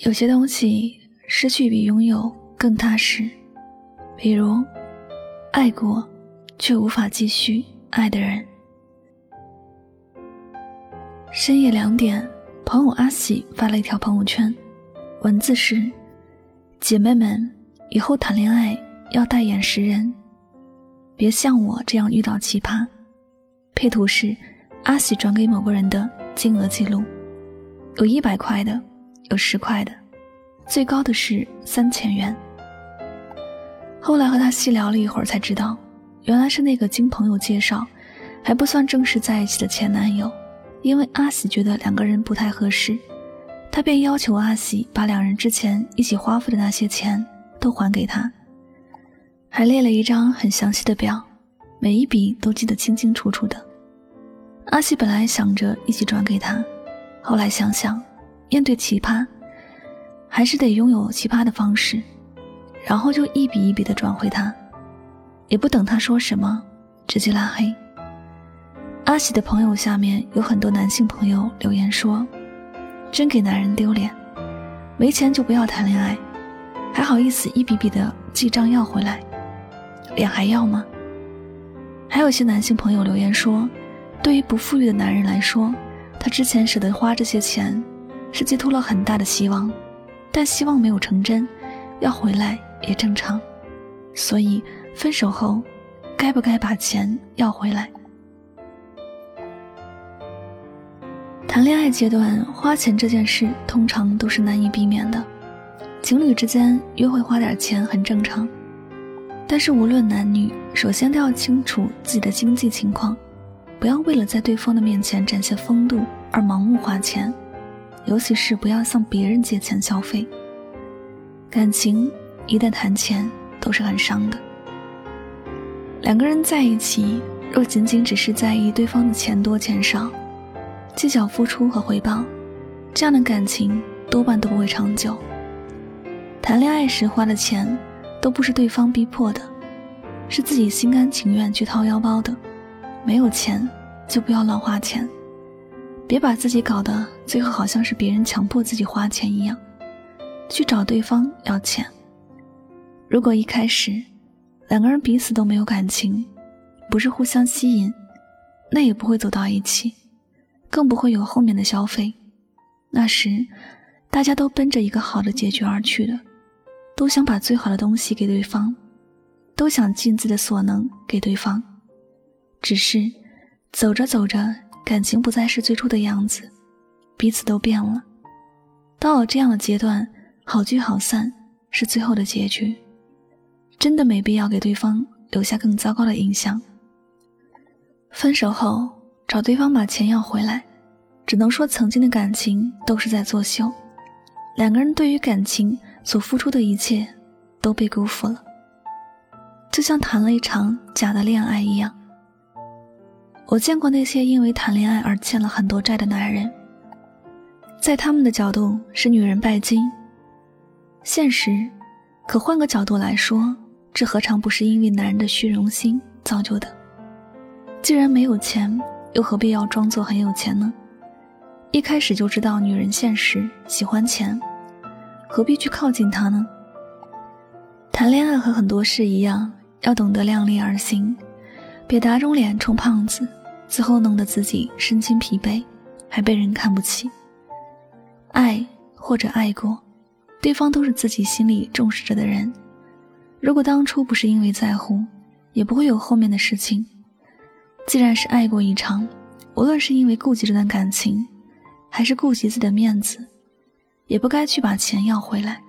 有些东西失去比拥有更踏实，比如爱过却无法继续爱的人。深夜两点，朋友阿喜发了一条朋友圈，文字是：“姐妹们，以后谈恋爱要带眼识人，别像我这样遇到奇葩。”配图是阿喜转给某个人的金额记录，有一百块的。有十块的，最高的是三千元。后来和他细聊了一会儿，才知道，原来是那个经朋友介绍，还不算正式在一起的前男友。因为阿喜觉得两个人不太合适，他便要求阿喜把两人之前一起花费的那些钱都还给他，还列了一张很详细的表，每一笔都记得清清楚楚的。阿喜本来想着一起转给他，后来想想。面对奇葩，还是得拥有奇葩的方式，然后就一笔一笔的转回他，也不等他说什么，直接拉黑。阿喜的朋友下面有很多男性朋友留言说：“真给男人丢脸，没钱就不要谈恋爱，还好意思一笔笔的记账要回来，脸还要吗？”还有些男性朋友留言说：“对于不富裕的男人来说，他之前舍得花这些钱。”是寄托了很大的希望，但希望没有成真，要回来也正常。所以分手后，该不该把钱要回来？谈恋爱阶段花钱这件事，通常都是难以避免的。情侣之间约会花点钱很正常，但是无论男女，首先都要清楚自己的经济情况，不要为了在对方的面前展现风度而盲目花钱。尤其是不要向别人借钱消费。感情一旦谈钱，都是很伤的。两个人在一起，若仅仅只是在意对方的钱多钱少，计较付出和回报，这样的感情多半都不会长久。谈恋爱时花的钱，都不是对方逼迫的，是自己心甘情愿去掏腰包的。没有钱，就不要乱花钱。别把自己搞得最后好像是别人强迫自己花钱一样，去找对方要钱。如果一开始两个人彼此都没有感情，不是互相吸引，那也不会走到一起，更不会有后面的消费。那时大家都奔着一个好的结局而去的，都想把最好的东西给对方，都想尽自己的所能给对方，只是走着走着。感情不再是最初的样子，彼此都变了。到了这样的阶段，好聚好散是最后的结局，真的没必要给对方留下更糟糕的印象。分手后找对方把钱要回来，只能说曾经的感情都是在作秀，两个人对于感情所付出的一切都被辜负了，就像谈了一场假的恋爱一样。我见过那些因为谈恋爱而欠了很多债的男人，在他们的角度是女人拜金。现实，可换个角度来说，这何尝不是因为男人的虚荣心造就的？既然没有钱，又何必要装作很有钱呢？一开始就知道女人现实喜欢钱，何必去靠近她呢？谈恋爱和很多事一样，要懂得量力而行，别打肿脸充胖子。最后弄得自己身心疲惫，还被人看不起。爱或者爱过，对方都是自己心里重视着的人。如果当初不是因为在乎，也不会有后面的事情。既然是爱过一场，无论是因为顾及这段感情，还是顾及自己的面子，也不该去把钱要回来。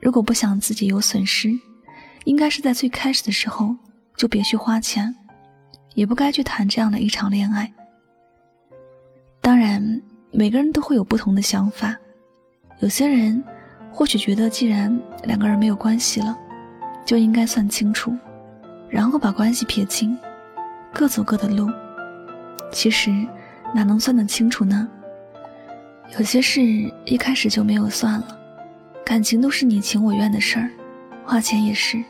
如果不想自己有损失，应该是在最开始的时候就别去花钱。也不该去谈这样的一场恋爱。当然，每个人都会有不同的想法。有些人或许觉得，既然两个人没有关系了，就应该算清楚，然后把关系撇清，各走各的路。其实，哪能算得清楚呢？有些事一开始就没有算了。感情都是你情我愿的事儿，花钱也是。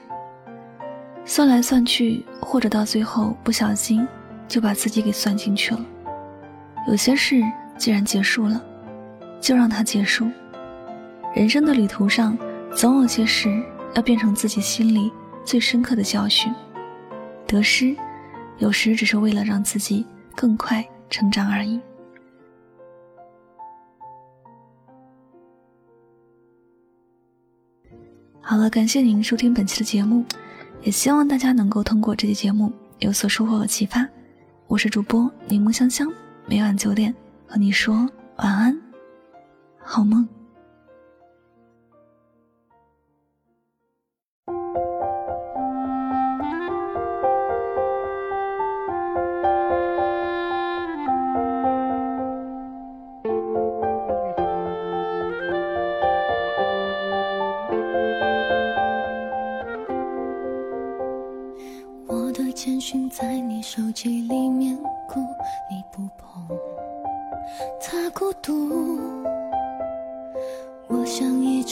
算来算去，或者到最后不小心就把自己给算进去了。有些事既然结束了，就让它结束。人生的旅途上，总有些事要变成自己心里最深刻的教训。得失，有时只是为了让自己更快成长而已。好了，感谢您收听本期的节目，也希望大家能够通过这期节目有所收获和启发。我是主播柠檬香香，每晚九点和你说晚安，好梦。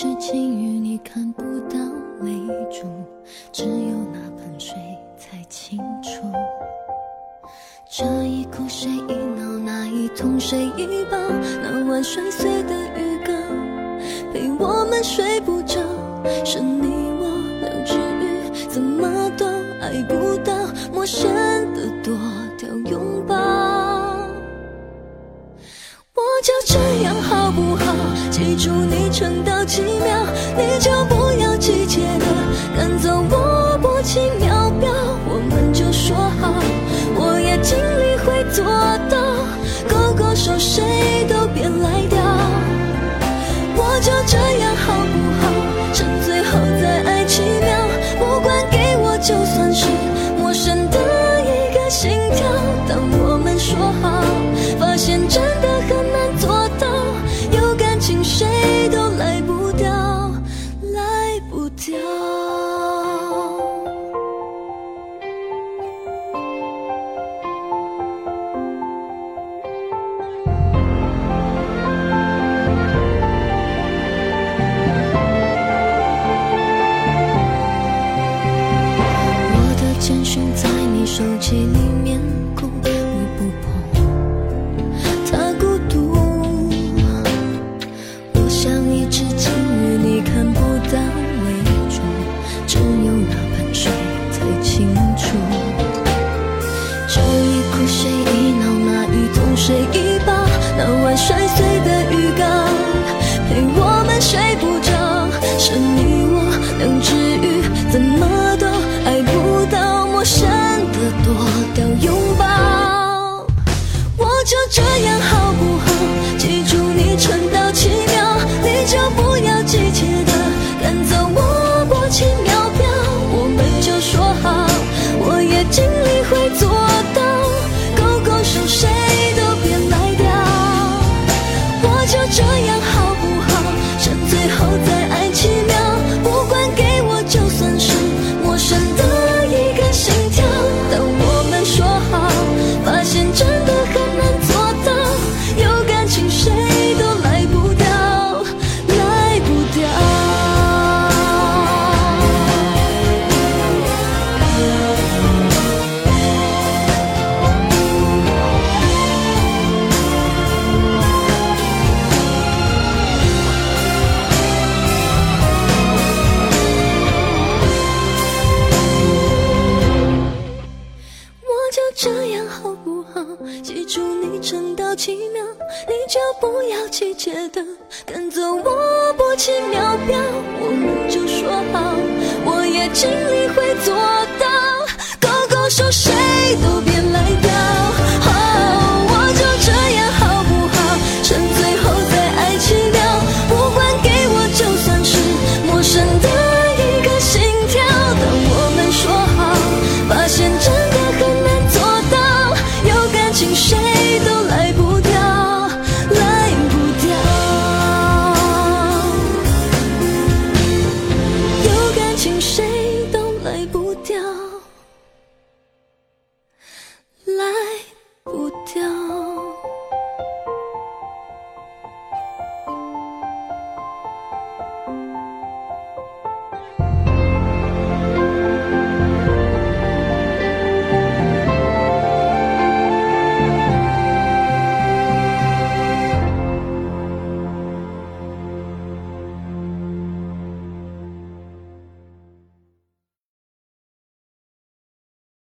只晴雨，你看不到泪珠，只有那盆水才清楚。这一哭谁一闹，那一痛谁一抱，那晚摔碎的鱼缸，陪我们睡不着，是你谁那晚睡奇妙，你就不要急切的赶走我不起秒表，我们就说好，我也尽力会做到，勾勾手谁都别